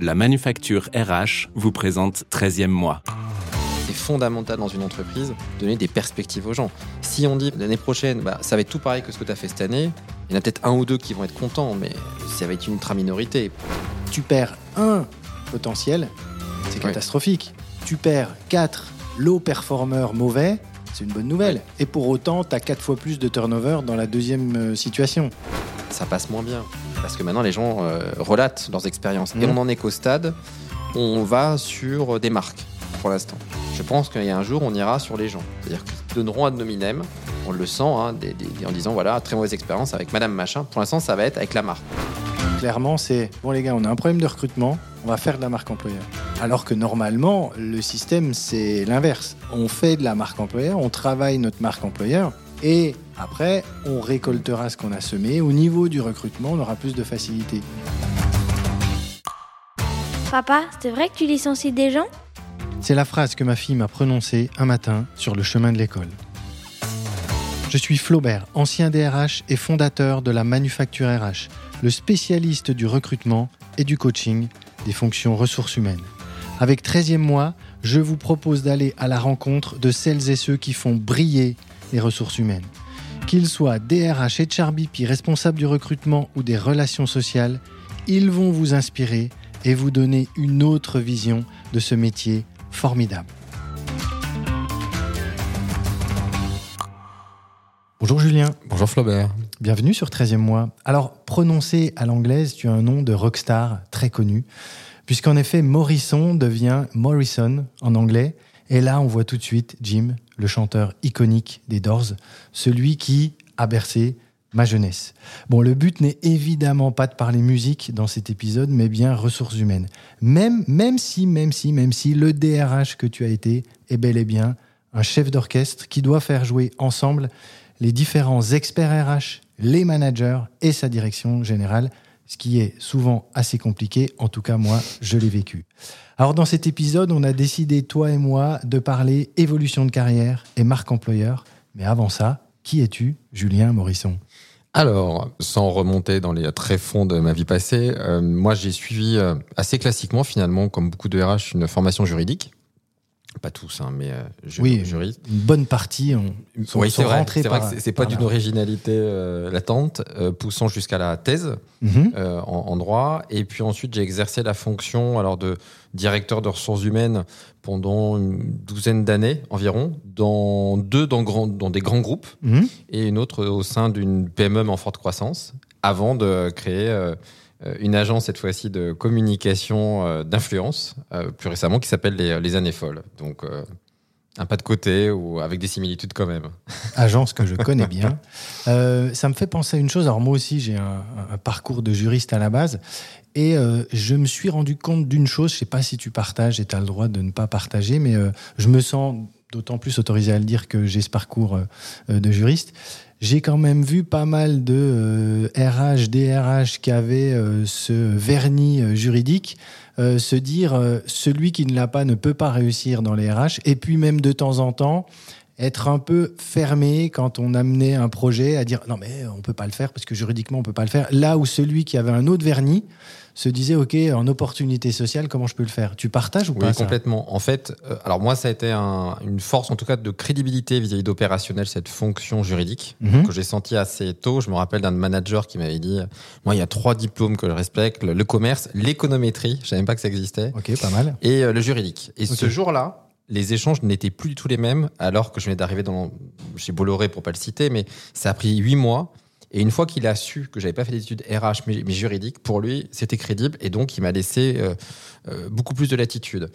La manufacture RH vous présente 13e mois. C'est fondamental dans une entreprise de donner des perspectives aux gens. Si on dit l'année prochaine, bah, ça va être tout pareil que ce que tu as fait cette année, il y en a peut-être un ou deux qui vont être contents, mais ça va être une ultra-minorité. Tu perds un potentiel, c'est catastrophique. Tu perds quatre low performers mauvais, c'est une bonne nouvelle. Et pour autant, tu as quatre fois plus de turnover dans la deuxième euh, situation. Ça passe moins bien. Parce que maintenant, les gens euh, relatent leurs expériences. Et Mhm. on en est qu'au stade, où on va sur des marques pour l'instant. Je pense qu'il y a un jour, on ira sur les gens. C'est-à-dire qu'ils donneront ad nominem, on le sent, hein, des- des- en disant voilà, très mauvaise expérience avec Madame Machin. Pour l'instant, ça va être avec la marque. Clairement, c'est bon les gars, on a un problème de recrutement, on va faire de la marque employeur. Alors que normalement, le système, c'est l'inverse. On fait de la marque employeur, on travaille notre marque employeur, et après, on récoltera ce qu'on a semé. Au niveau du recrutement, on aura plus de facilité. Papa, c'est vrai que tu licencies des gens? C'est la phrase que ma fille m'a prononcée un matin sur le chemin de l'école. Je suis Flaubert, ancien DRH et fondateur de la Manufacture RH, le spécialiste du recrutement et du coaching des fonctions ressources humaines. Avec 13e mois, je vous propose d'aller à la rencontre de celles et ceux qui font briller les ressources humaines. Qu'ils soient DRH et HRBP, responsables du recrutement ou des relations sociales, ils vont vous inspirer et vous donner une autre vision de ce métier formidable. Bonjour Julien, Bonjour Flaubert. bienvenue sur 13e mois. Alors, prononcé à l'anglaise, tu as un nom de rockstar très connu, puisqu'en effet, Morrison devient Morrison en anglais. Et là, on voit tout de suite Jim, le chanteur iconique des Doors, celui qui a bercé ma jeunesse. Bon, le but n'est évidemment pas de parler musique dans cet épisode, mais bien ressources humaines. Même, même si, même si, même si le DRH que tu as été est bel et bien un chef d'orchestre qui doit faire jouer ensemble les différents experts RH, les managers et sa direction générale, ce qui est souvent assez compliqué. En tout cas, moi, je l'ai vécu. Alors, dans cet épisode, on a décidé, toi et moi, de parler évolution de carrière et marque employeur. Mais avant ça, qui es-tu, Julien Morisson? Alors, sans remonter dans les tréfonds de ma vie passée, euh, moi j'ai suivi euh, assez classiquement finalement, comme beaucoup de RH, une formation juridique. Pas tous, hein, mais euh, Oui. Une bonne partie ont, sont, Oui, sont c'est vrai. rentrés C'est vrai c'est- pas d'une originalité euh, latente, euh, poussant jusqu'à la thèse Mhm. euh, en, en droit. Et puis ensuite, j'ai exercé la fonction alors de directeur de ressources humaines pendant une douzaine d'années environ, dans deux dans, grand- dans des grands groupes Mhm. et une autre au sein d'une PME en forte croissance, avant de créer une agence cette fois-ci de communication euh, d'influence, euh, plus récemment qui s'appelle les, Années Folles. Donc euh, un pas de côté ou avec des similitudes quand même. agence que je connais bien. Euh, ça me fait penser à une chose. Alors moi aussi, j'ai un, parcours de juriste à la base. Et euh, je me suis rendu compte d'une chose, je sais pas si tu partages et tu as le droit de ne pas partager, mais euh, je me sens d'autant plus autorisé à le dire que j'ai ce parcours euh, euh, de juriste. J'ai quand même vu pas mal de euh, RH, DRH qui avaient euh, ce vernis euh, juridique se dire celui qui ne l'a pas ne peut pas réussir dans les RH. Et puis même de temps en temps, être un peu fermé quand on amenait un projet à dire non mais on peut pas le faire parce que juridiquement on peut pas le faire. Là où celui qui avait un autre vernis se disait ok en opportunité sociale comment je peux le faire? Tu partages ou Oui, pas ça? complètement. En fait, euh, alors moi, ça a été un- une force, en tout cas, de crédibilité vis-à-vis d'opérationnel, cette fonction juridique Mhm. que j'ai senti assez tôt. Je me rappelle d'un manager qui m'avait dit, moi, il y a trois diplômes que je respecte le, le commerce, l'économétrie, je savais même pas que ça existait, Ok pas mal. et euh, le juridique. Et ce jour-là, les échanges n'étaient plus du tout les mêmes, alors que je venais d'arriver dans chez Bolloré pour pas le citer, mais ça a pris huit mois. Et une fois qu'il a su que j'avais pas fait d'études RH mais, mais juridiques, pour lui, c'était crédible et donc il m'a laissé euh, euh, beaucoup plus de latitude.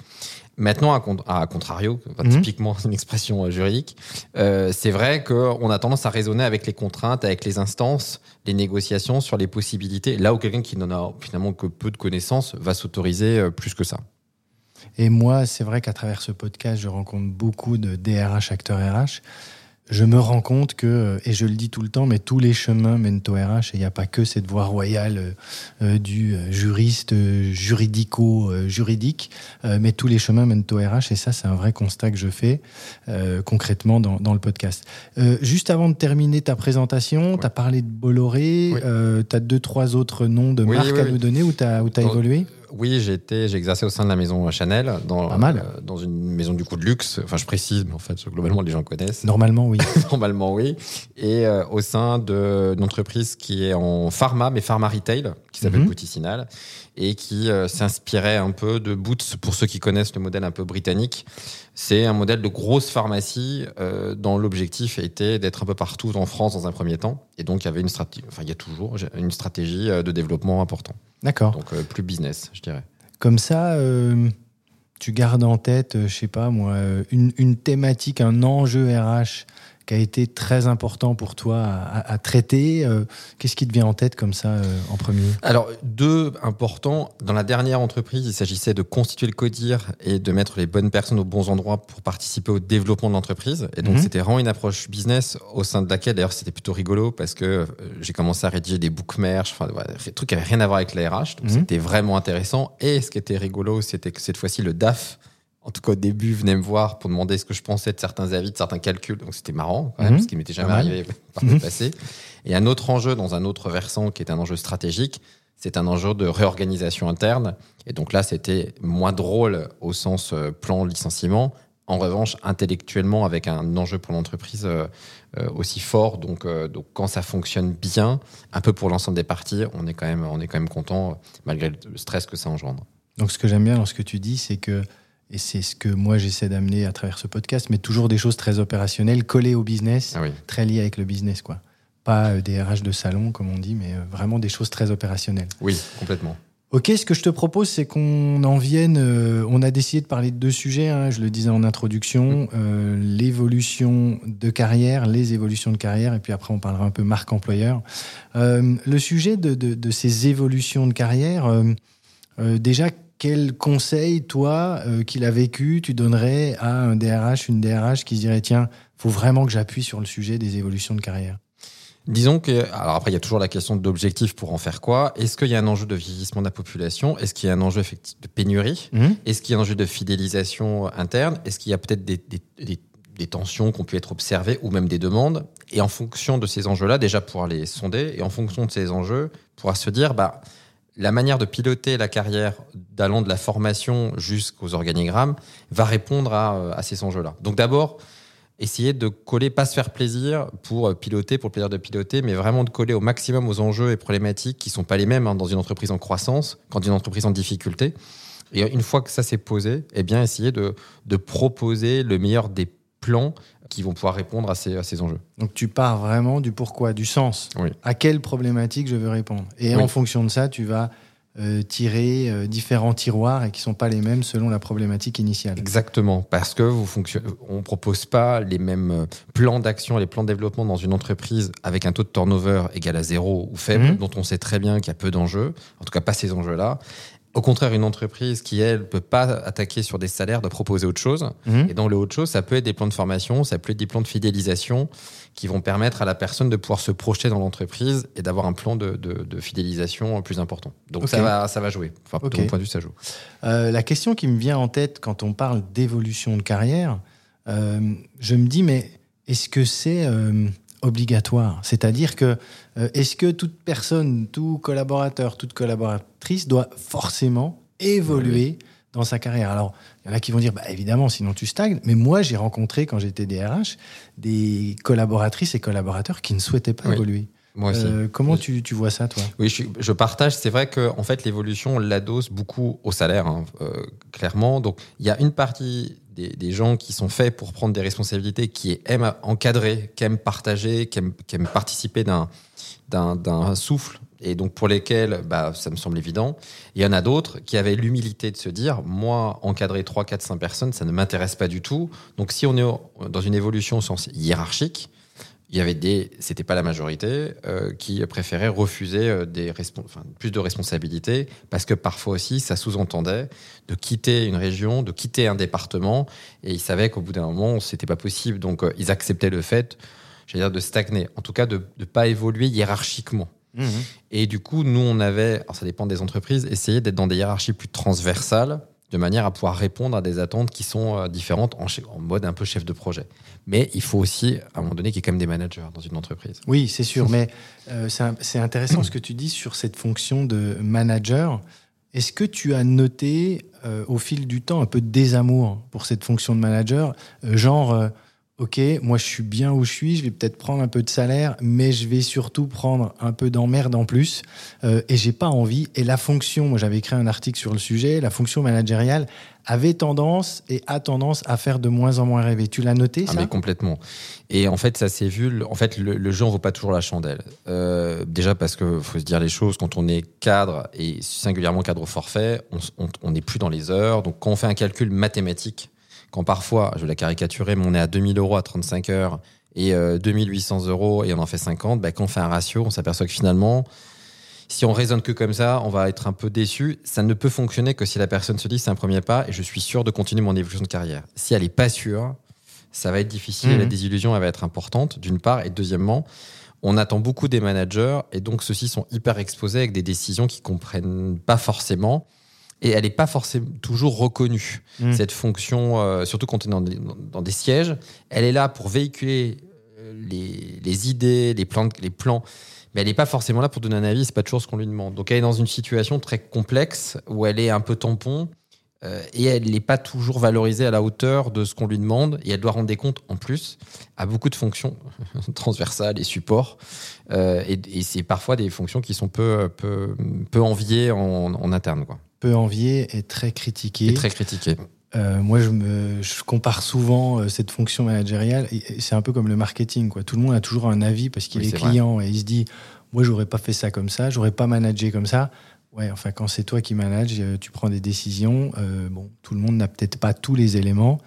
Maintenant, à, con- à contrario, enfin, Mhm. typiquement une expression euh, juridique, euh, c'est vrai qu'on a tendance à raisonner avec les contraintes, avec les instances, les négociations sur les possibilités, là où quelqu'un qui n'en a finalement que peu de connaissances va s'autoriser plus que ça. Et moi, c'est vrai qu'à travers ce podcast, je rencontre beaucoup de DRH, acteurs RH. Je me rends compte que, et je le dis tout le temps, mais tous les chemins mènent au RH et il n'y a pas que cette voie royale euh, euh, du euh, juriste euh, juridico-juridique, euh, mais tous les chemins mènent au RH et ça, c'est un vrai constat que je fais euh, concrètement dans, dans le podcast. Euh, juste avant de terminer ta présentation, Ouais. tu as parlé de Bolloré, Oui. tu as deux, trois autres noms de Oui, marques oui, à nous donner où tu as, Dans- évolué? Oui, j'ai été, j'ai exercé au sein de la maison Chanel, dans, Pas mal. euh, dans une maison du coup de luxe. Enfin, je précise, mais en fait, globalement, les gens connaissent. Normalement, oui. Normalement, oui. Et euh, au sein d'une entreprise qui est en pharma, mais pharma retail, qui s'appelle Mhm. Bouticinal, et qui euh, s'inspirait un peu de Boots, pour ceux qui connaissent le modèle un peu britannique. C'est un modèle de grosse pharmacie dont l'objectif était d'être un peu partout en France dans un premier temps. Et donc, il y avait une stratégie, enfin, il y a toujours une stratégie de développement important. D'accord. Donc, euh, plus business, je dirais. Comme ça, euh, tu gardes en tête, euh, je sais pas moi, une, une thématique, un enjeu RH qui a été très important pour toi à, traiter. euh, Qu'est-ce qui te vient en tête comme ça euh, en premier? Alors, deux importants. Dans la dernière entreprise, il s'agissait de constituer le CODIR et de mettre les bonnes personnes aux bons endroits pour participer au développement de l'entreprise. Et donc, Mhm. c'était vraiment une approche business au sein de laquelle, d'ailleurs, c'était plutôt rigolo parce que euh, j'ai commencé à rédiger des book merch, enfin, des trucs qui n'avaient rien à voir avec la RH. Donc, Mhm. c'était vraiment intéressant. Et ce qui était rigolo, c'était que cette fois-ci, le DAF, en tout cas au début, venait me voir pour demander ce que je pensais de certains avis, de certains calculs. Donc, c'était marrant, quand même, Mhm. ce qui m'était jamais arrivé par le Mhm. passé. Et un autre enjeu dans un autre versant qui est un enjeu stratégique, c'est un enjeu de réorganisation interne. Et donc là, c'était moins drôle au sens euh, plan licenciement. En revanche, intellectuellement, avec un enjeu pour l'entreprise euh, euh, aussi fort. Donc, donc, quand ça fonctionne bien, un peu pour l'ensemble des parties, on est quand même, on est quand même content, malgré le stress que ça engendre. Donc, ce que j'aime bien dans ce que tu dis, c'est que, et c'est ce que moi j'essaie d'amener à travers ce podcast, mais toujours des choses très opérationnelles, collées au business, Ah oui. très liées avec le business, quoi. Pas euh, des RH de salon, comme on dit, mais euh, vraiment des choses très opérationnelles. Oui, complètement. Ok, ce que je te propose, c'est qu'on en vienne. euh, on a décidé de parler de deux sujets. hein, je le disais en introduction euh, l'évolution de carrière, les évolutions de carrière, et puis après on parlera un peu marque employeur. Euh, le sujet de, de- de ces évolutions de carrière, déjà, quel conseil, toi, euh, qu'il a vécu, tu donnerais à un DRH, une DRH qui se dirait tiens, faut vraiment que j'appuie sur le sujet des évolutions de carrière? Disons que, alors après, il y a toujours la question d'objectif pour en faire quoi? Est-ce qu'il y a un enjeu de vieillissement de la population? Est-ce qu'il y a un enjeu de pénurie? Est-ce qu'il y a un enjeu de fidélisation interne? Est-ce qu'il y a peut-être des, des- des- des tensions qui ont pu être observées ou même des demandes? Et en fonction de ces enjeux-là, déjà pouvoir les sonder, et en fonction de ces enjeux, pouvoir se dire, bah, la manière de piloter la carrière d'allant de la formation jusqu'aux organigrammes va répondre à, euh, à ces enjeux-là. Donc d'abord, essayer de coller, pas se faire plaisir pour euh, piloter, pour le plaisir de piloter, mais vraiment de coller au maximum aux enjeux et problématiques qui sont pas les mêmes hein, dans une entreprise en croissance qu'en une entreprise en difficulté. Et une fois que ça s'est posé, eh bien, essayer de, de proposer le meilleur des plans qui vont pouvoir répondre à ces, à ces enjeux. Donc tu pars vraiment du pourquoi, du sens. Oui. À quelle problématique je veux répondre? Et Oui. en fonction de ça, tu vas euh, tirer euh, différents tiroirs et qui sont pas les mêmes selon la problématique initiale. Exactement, parce que vous on propose pas les mêmes euh, plans d'action, les plans de développement dans une entreprise avec un taux de turnover égal à zéro ou faible, Mhm. dont on sait très bien qu'il y a peu d'enjeux, en tout cas pas ces enjeux-là. Au contraire, une entreprise qui, elle, peut pas attaquer sur des salaires, doit proposer autre chose. Mhm. Et dans le autre chose, ça peut être des plans de formation, ça peut être des plans de fidélisation qui vont permettre à la personne de pouvoir se projeter dans l'entreprise et d'avoir un plan de, de- de fidélisation plus important. Donc ça, va, ça va jouer. Enfin, de mon point de vue, ça joue. Euh, la question qui me vient en tête quand on parle d'évolution de carrière, euh, je me dis, mais est-ce que c'est euh, obligatoire C'est-à-dire que euh, est-ce que toute personne, tout collaborateur, toute collaboratrice doit forcément évoluer dans sa carrière? Alors, il y en a qui vont dire, bah, évidemment, sinon tu stagnes. Mais moi, j'ai rencontré, quand j'étais DRH, des collaboratrices et collaborateurs qui ne souhaitaient pas Oui. évoluer. Moi aussi. Euh, comment tu, tu vois ça, toi? Oui, je partage. C'est vrai que en fait, l'évolution, on l'adosse beaucoup au salaire, hein, euh, clairement. Donc, il y a une partie des, gens qui sont faits pour prendre des responsabilités, qui aiment encadrer, qui aiment partager, qui aiment, participer d'un souffle, et donc pour lesquels bah, ça me semble évident. Il y en a d'autres qui avaient l'humilité de se dire, moi, encadrer 3, 4, 5 personnes, ça ne m'intéresse pas du tout. Donc, si on est dans une évolution au sens hiérarchique, il y avait des, c'était pas la majorité, euh, qui préféraient refuser euh, des plus de responsabilités parce que parfois aussi ça sous-entendait de quitter une région, de quitter un département et ils savaient qu'au bout d'un moment c'était pas possible. Donc euh, ils acceptaient le fait, j'allais dire de stagner, en tout cas de ne pas évoluer hiérarchiquement. Et du coup, nous, on avait, alors ça dépend des entreprises, essayé d'être dans des hiérarchies plus transversales, de manière à pouvoir répondre à des attentes qui sont euh, différentes en, mode un peu chef de projet. Mais il faut aussi, à un moment donné, qu'il y ait quand même des managers dans une entreprise. Oui, c'est sûr, mais euh, c'est intéressant ce que tu dis sur cette fonction de manager. Est-ce que tu as noté euh, au fil du temps un peu de désamour pour cette fonction de manager Genre, ok, moi je suis bien où je suis, je vais peut-être prendre un peu de salaire, mais je vais surtout prendre un peu d'emmerde en plus, euh, et j'ai pas envie. Et la fonction, moi j'avais écrit un article sur le sujet, la fonction managériale avait tendance et a tendance à faire de moins en moins rêver. Tu l'as noté Ah, ça mais complètement. Et en fait, ça s'est vu. En fait, le, le jeu en vaut pas toujours la chandelle. Euh, déjà parce que faut se dire les choses. Quand on est cadre et singulièrement cadre au forfait, on n'est plus dans les heures. Donc, quand on fait un calcul mathématique, quand parfois, je vais la caricaturer, mais on est à 2000 euros à 35 heures et euh, 2800 euros et on en fait 50, bah, quand on fait un ratio, on s'aperçoit que finalement, si on raisonne que comme ça, on va être un peu déçu. Ça ne peut fonctionner que si la personne se dit c'est un premier pas et je suis sûr de continuer mon évolution de carrière. Si elle est pas sûre, ça va être difficile. La désillusion, elle va être importante, d'une part. Et deuxièmement, on attend beaucoup des managers et donc ceux-ci sont hyper exposés avec des décisions qu'ils comprennent pas forcément. Et elle n'est pas forcément toujours reconnue, Mhm. cette fonction, euh, surtout quand on est dans des, dans des sièges. Elle est là pour véhiculer euh, les, les idées, les plans, les plans mais elle n'est pas forcément là pour donner un avis, c'est pas toujours ce qu'on lui demande. Donc elle est dans une situation très complexe où elle est un peu tampon euh, et elle n'est pas toujours valorisée à la hauteur de ce qu'on lui demande et elle doit rendre des comptes en plus à beaucoup de fonctions transversales et supports Euh, et, et c'est parfois des fonctions qui sont peu, peu, peu enviées en, en interne quoi. Peu envié et très critiqué. et très critiquées. Euh, moi, je, me, je compare souvent euh, cette fonction managériale. C'est un peu comme le marketing. Quoi. Tout le monde a toujours un avis parce qu'il Oui, est, vrai. client et il se dit Moi, j'aurais pas fait ça comme ça, j'aurais pas managé comme ça. Ouais, enfin, quand c'est toi qui manages, euh, tu prends des décisions. euh, bon, tout le monde n'a peut-être pas tous les éléments.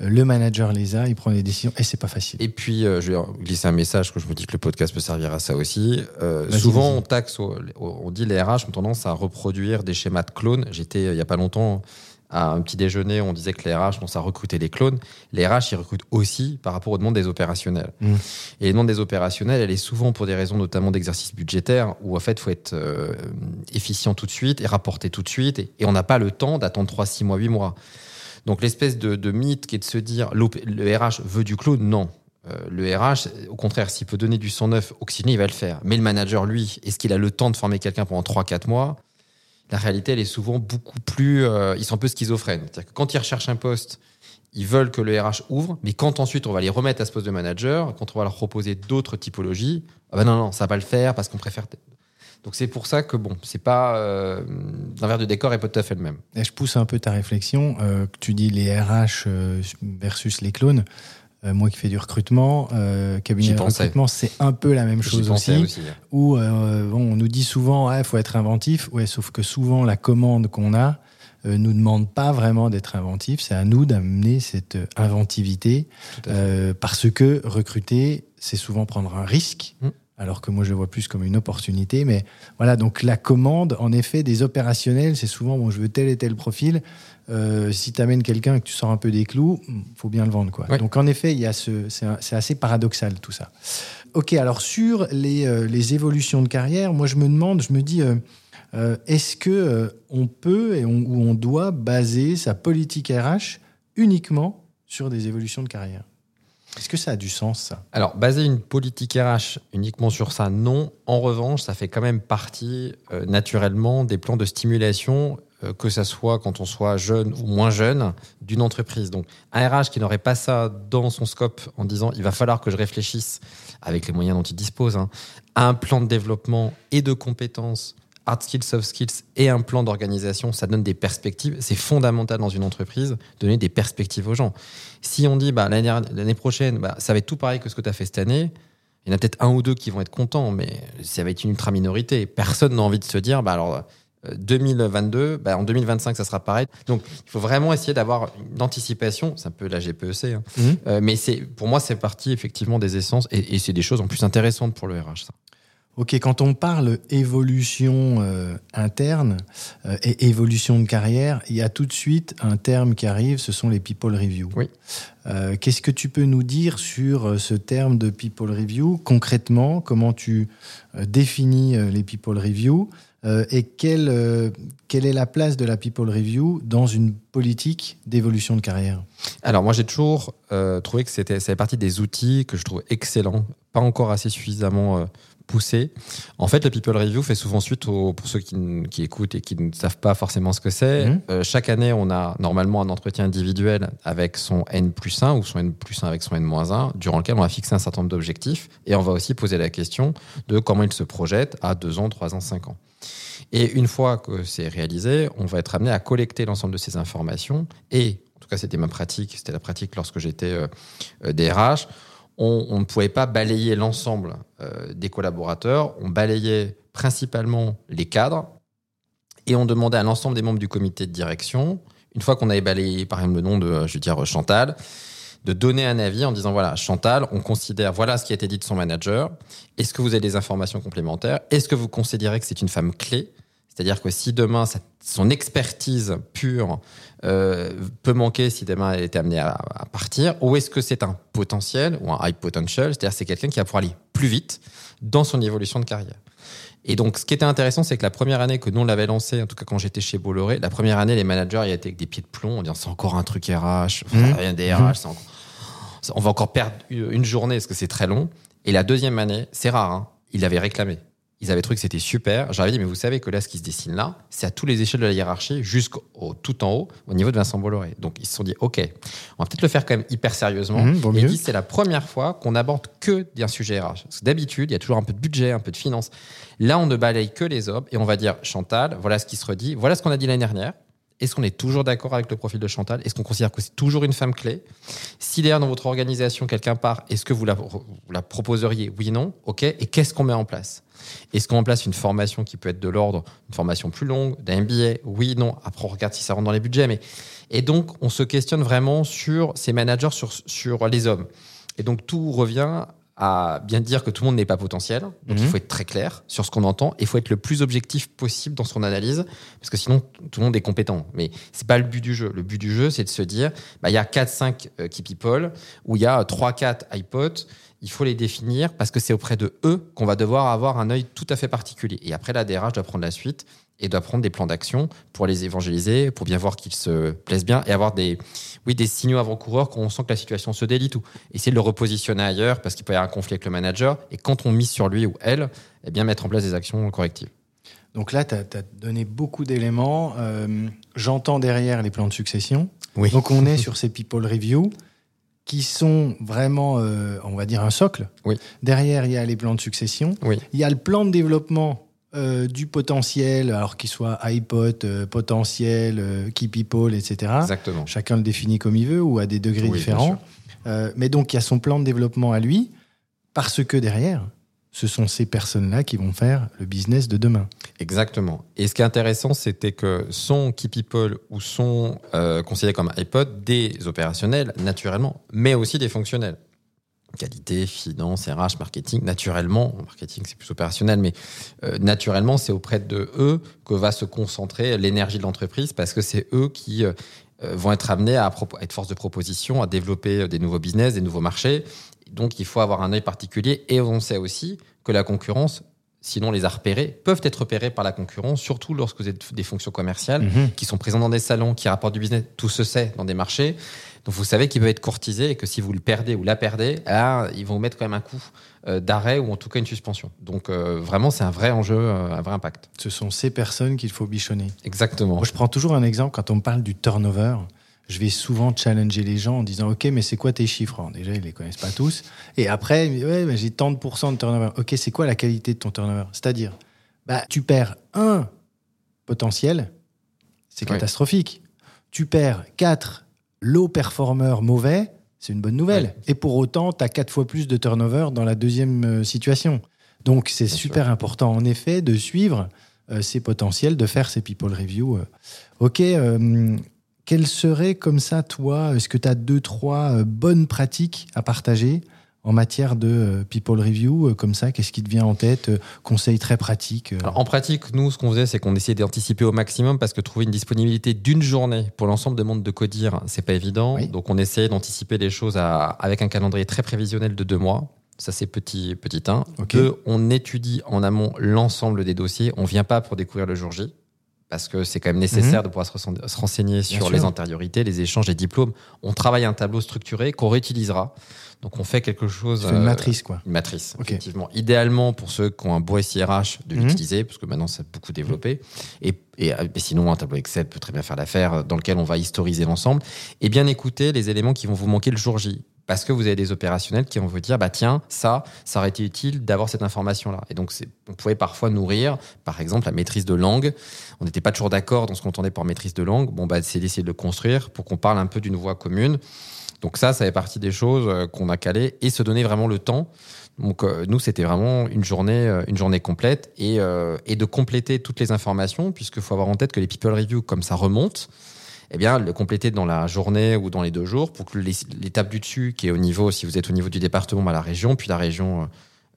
Euh, le manager les a, il prend des décisions et c'est pas facile. Et puis, euh, je vais glisser un message que je me dis que le podcast peut servir à ça aussi. Euh, souvent, on taxe, on dit les RH ont tendance à reproduire des schémas de clones. J'étais il y a pas longtemps à un petit déjeuner, on disait que les RH ont à recruter des clones. Les RH, ils recrutent aussi par rapport aux demandes des opérationnels. Mm. Et les demandes des opérationnels, elle est souvent pour des raisons notamment d'exercice budgétaire, où en fait, il faut être euh, efficient tout de suite et rapporter tout de suite. Et, et on n'a pas le temps d'attendre 3, 6 mois, 8 mois. Donc l'espèce de, de mythe qui est de se dire le RH veut du clone, non. Euh, le RH, au contraire, s'il peut donner du 109 oxygéné, il va le faire. Mais le manager, lui, est-ce qu'il a le temps de former quelqu'un pendant 3-4 mois? La réalité, elle est souvent beaucoup plus... euh, ils sont un peu schizophrènes. C'est-à-dire que quand ils recherchent un poste, ils veulent que le RH ouvre, mais quand ensuite on va les remettre à ce poste de manager, quand on va leur proposer d'autres typologies, ah ben non, non, ça va pas le faire parce qu'on préfère... Donc c'est pour ça que, bon, c'est pas... Euh, L'envers du décor est pas tout à fait le même. Et je pousse un peu ta réflexion. euh, tu dis les RH euh, versus les clones. Euh, moi qui fais du recrutement, euh, cabinet de recrutement, c'est un peu la même chose aussi. aussi. où euh, bon, on nous dit souvent il faut être inventif. Ouais, sauf que souvent la commande qu'on a nous demande pas vraiment d'être inventif. C'est à nous d'amener cette inventivité euh, parce que recruter, c'est souvent prendre un risque. Mm. Alors que moi, je le vois plus comme une opportunité. Mais voilà, donc la commande, en effet, des opérationnels, c'est souvent, bon, je veux tel et tel profil. Euh, si tu amènes quelqu'un et que tu sors un peu des clous, hmm, faut bien le vendre. Quoi. Ouais. Donc en effet, il y a ce, c'est, assez paradoxal tout ça. Ok, alors sur les, euh, les évolutions de carrière, moi je me demande, je me dis, euh, est-ce que on peut et on, ou on doit baser sa politique RH uniquement sur des évolutions de carrière? Est-ce que ça a du sens ça? Alors, baser une politique RH uniquement sur ça, non. En revanche, ça fait quand même partie euh, naturellement des plans de stimulation, euh, que ça soit quand on soit jeune ou moins jeune, d'une entreprise. Donc, un RH qui n'aurait pas ça dans son scope en disant il va falloir que je réfléchisse avec les moyens dont il dispose hein, à un plan de développement et de compétences hard skills, soft skills et un plan d'organisation, ça donne des perspectives. C'est fondamental dans une entreprise, donner des perspectives aux gens. Si on dit bah, l'année prochaine, bah, ça va être tout pareil que ce que tu as fait cette année, il y en a peut-être un ou deux qui vont être contents, mais ça va être une ultra minorité. Personne n'a envie de se dire, bah, alors, euh, 2022, bah, en 2025, ça sera pareil. Donc, il faut vraiment essayer d'avoir une anticipation. C'est un peu la GPEC, hein. Mhm. Euh, mais c'est, pour moi, c'est partie effectivement des essences et, et c'est des choses en plus intéressantes pour le RH. Ça. Ok, quand on parle évolution euh, interne euh, et évolution de carrière, il y a tout de suite un terme qui arrive, ce sont les people review. Oui. Euh, Qu'est-ce que tu peux nous dire sur ce terme de people review? Concrètement Comment tu définis les people review? Et quelle, quelle est la place de la people review dans une politique d'évolution de carrière? Alors moi j'ai toujours trouvé que c'était ça fait partie des outils que je trouve excellents, pas encore assez suffisamment poussé. En fait, le People Review fait souvent suite aux, pour ceux qui, qui écoutent et qui ne savent pas forcément ce que c'est. Mhm. Euh, chaque année, on a normalement un entretien individuel avec son N plus 1 ou son N plus 1 avec son N moins 1, durant lequel on va fixer un certain nombre d'objectifs et on va aussi poser la question de comment il se projette à 2 ans, 3 ans, 5 ans. Et une fois que c'est réalisé, on va être amené à collecter l'ensemble de ces informations et, en tout cas, c'était ma pratique, c'était la pratique lorsque j'étais euh, euh, DRH, on, ne pouvait pas balayer l'ensemble euh, des collaborateurs, on balayait principalement les cadres et on demandait à l'ensemble des membres du comité de direction, une fois qu'on avait balayé par exemple le nom de, je veux dire, Chantal, de donner un avis en disant voilà, Chantal, on considère, voilà ce qui a été dit de son manager, est-ce que vous avez des informations complémentaires? Est-ce que vous considérez que c'est une femme clé? C'est-à-dire que si demain, son expertise pure euh, peut manquer si demain elle était amenée à, à partir, ou est-ce que c'est un potentiel ou un high potential, c'est-à-dire c'est quelqu'un qui va pouvoir aller plus vite dans son évolution de carrière. Et donc, ce qui était intéressant, c'est que la première année que nous on l'avait lancé, en tout cas quand j'étais chez Bolloré, la première année, les managers ils étaient avec des pieds de plomb en disant c'est encore un truc RH, Mhm. rien des RH, encore- on va encore perdre une journée parce que c'est très long. Et la deuxième année, c'est rare, hein, ils l'avaient réclamé. Ils avaient trouvé que c'était super. J'avais dit, mais vous savez que là, ce qui se dessine là, c'est à tous les échelles de la hiérarchie, jusqu'au tout en haut, au niveau de Vincent Bolloré. Donc, ils se sont dit, OK, on va peut-être le faire quand même hyper sérieusement. Vaut et disent, c'est la première fois qu'on aborde que d'un sujet RH. Parce que d'habitude, il y a toujours un peu de budget, un peu de finance. Là, on ne balaye que les hommes et on va dire, Chantal, voilà ce qui se redit, voilà ce qu'on a dit l'année dernière. Est-ce qu'on est toujours d'accord avec le profil de Chantal? Est-ce qu'on considère que c'est toujours une femme clé? Si d'ailleurs dans votre organisation quelqu'un part, est-ce que vous la, vous la proposeriez? Oui, non Ok. Et qu'est-ce qu'on met en place? Est-ce qu'on place une formation qui peut être de l'ordre, une formation plus longue, d'un MBA Oui, non. Après, on regarde si ça rentre dans les budgets. Mais... Et donc, on se questionne vraiment sur ces managers, sur, sur les hommes. Et donc, tout revient à bien dire que tout le monde n'est pas potentiel. Donc, Mhm. il faut être très clair sur ce qu'on entend. Et il faut être le plus objectif possible dans son analyse. Parce que sinon, tout le monde est compétent. Mais c'est pas le but du jeu. Le but du jeu, c'est de se dire, bah, il y a 4-5 euh, key people, ou il y a 3-4 iPods. Il faut les définir parce que c'est auprès de eux qu'on va devoir avoir un œil tout à fait particulier. Et après, la DRH doit prendre la suite et doit prendre des plans d'action pour les évangéliser, pour bien voir qu'ils se plaisent bien et avoir des, oui, des signaux avant-coureurs quand on sent que la situation se délite ou essayer de le repositionner ailleurs parce qu'il peut y avoir un conflit avec le manager. Et quand on mise sur lui ou elle, eh bien mettre en place des actions correctives. Donc là, tu as, donné beaucoup d'éléments. Euh, J'entends derrière les plans de succession. Oui. Donc on est sur ces people review qui sont vraiment, euh, on va dire, un socle. Oui. Derrière, il y a les plans de succession. Oui. Il y a le plan de développement euh, du potentiel, alors qu'il soit iPod, euh, potentiel, euh, key people, etc. Exactement. Chacun le définit comme il veut ou à des degrés Oui, différents. Euh, mais donc, il y a son plan de développement à lui, parce que derrière, ce sont ces personnes-là qui vont faire le business de demain. Exactement. Et ce qui est intéressant, c'était que son key people ou sont euh, considérés comme iPod des opérationnels, naturellement, mais aussi des fonctionnels. Qualité, finance, RH, marketing, naturellement, marketing c'est plus opérationnel, mais euh, naturellement c'est auprès de eux que va se concentrer l'énergie de l'entreprise parce que c'est eux qui euh, vont être amenés à, à être force de proposition, à développer des nouveaux business, des nouveaux marchés. Donc il faut avoir un œil particulier et on sait aussi que la concurrence, sinon on les a repérés, peuvent être repérés par la concurrence, surtout lorsque vous êtes des fonctions commerciales Mhm. qui sont présents dans des salons, qui rapportent du business, tout se sait dans des marchés. Donc vous savez qu'ils peuvent être courtisés et que si vous le perdez ou la perdez, là, ils vont vous mettre quand même un coup euh, d'arrêt ou en tout cas une suspension. Donc euh, vraiment, c'est un vrai enjeu, euh, un vrai impact. Ce sont ces personnes qu'il faut bichonner. Exactement. Moi, je prends toujours un exemple quand on me parle du turnover. Je vais souvent challenger les gens en disant Ok, mais c'est quoi tes chiffres? Alors, Déjà, ils les connaissent pas tous. Et après, ouais, j'ai tant de pourcents de turnover. Ok, c'est quoi la qualité de ton turnover? C'est-à-dire, bah, tu perds un potentiel, c'est catastrophique. Tu perds quatre low performers mauvais, c'est une bonne nouvelle. Et pour autant, tu as quatre fois plus de turnover dans la deuxième euh, situation. Donc, c'est super important, en effet, de suivre euh, ces potentiels, de faire ces people review. euh. Ok, euh, quelles seraient comme ça, toi, est-ce que tu as deux, trois euh, bonnes pratiques à partager en matière de euh, people review euh, Comme ça, qu'est-ce qui te vient en tête Conseils très pratiques. Alors, en pratique, nous, ce qu'on faisait, c'est qu'on essayait d'anticiper au maximum parce que trouver une disponibilité d'une journée pour l'ensemble des mondes de codir, c'est pas évident. Oui. Donc, on essayait d'anticiper les choses à- avec un calendrier très prévisionnel de deux mois. Ça, c'est petit, petit 1. Ok. Deux, on étudie en amont l'ensemble des dossiers. On vient pas pour découvrir le jour J. parce que c'est quand même nécessaire Mhm. de pouvoir se, ren- se renseigner sur les antériorités, les échanges, les diplômes. On travaille un tableau structuré qu'on réutilisera. Donc on fait quelque chose. C'est une euh, matrice, quoi. Une matrice, effectivement. Idéalement pour ceux qui ont un beau SIRH de Mhm. l'utiliser, parce que maintenant c'est beaucoup développé. Et, et, euh, et sinon, un tableau Excel peut très bien faire l'affaire, euh, dans lequel on va historiser l'ensemble. Et bien écouter les éléments qui vont vous manquer le jour J. Parce que vous avez des opérationnels qui vont vous dire, bah tiens, ça, ça aurait été utile d'avoir cette information-là. Et donc, on pouvait parfois nourrir, par exemple, la maîtrise de langue. On n'était pas toujours d'accord dans ce qu'on entendait par maîtrise de langue. Bon, bah, c'est d'essayer de le construire pour qu'on parle un peu d'une voix commune. Donc ça, ça fait partie des choses euh, qu'on a calées et se donner vraiment le temps. Donc euh, nous, c'était vraiment une journée, euh, une journée complète et, et de compléter toutes les informations, puisqu'il faut avoir en tête que les people review, comme ça remonte, eh bien, le compléter dans la journée ou dans les deux jours pour que l'étape du dessus, qui est au niveau, si vous êtes au niveau du département, bah, la région, puis la région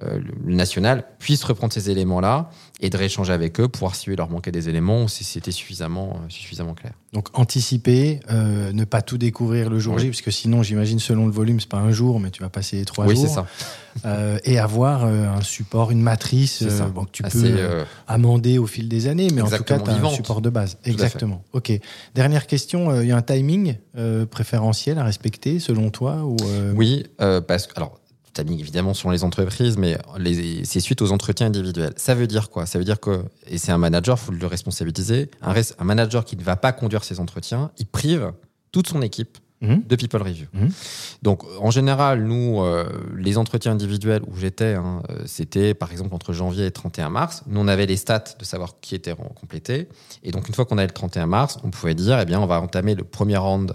euh, le national, puisse reprendre ces éléments-là et de rééchanger avec eux pour voir s'il leur manquait des éléments ou si c'était suffisamment, euh, suffisamment clair. Donc anticiper, euh, ne pas tout découvrir le jour Oui. J, parce que sinon, j'imagine, selon le volume, c'est pas un jour, mais tu vas passer trois oui, jours. c'est ça. Et avoir un support, une matrice bon, que tu Assez, peux amender au fil des années, mais en tout cas, tu as un support de base. Exactement. Ok. Dernière question, il y a un timing préférentiel à respecter, selon toi ou, Oui, parce que, alors, timing évidemment sur les entreprises, mais c'est suite aux entretiens individuels. Ça veut dire quoi? Ça veut dire que, et c'est un manager, il faut le responsabiliser, un, res- un manager qui ne va pas conduire ses entretiens, il prive toute son équipe Mhm. de people review. Mhm. Donc, en général, nous, euh, les entretiens individuels où j'étais, hein, euh, c'était par exemple entre janvier et 31 mars. Nous, on avait les stats de savoir qui était complété. Et donc, une fois qu'on avait le 31 mars, on pouvait dire, eh bien, on va entamer le premier round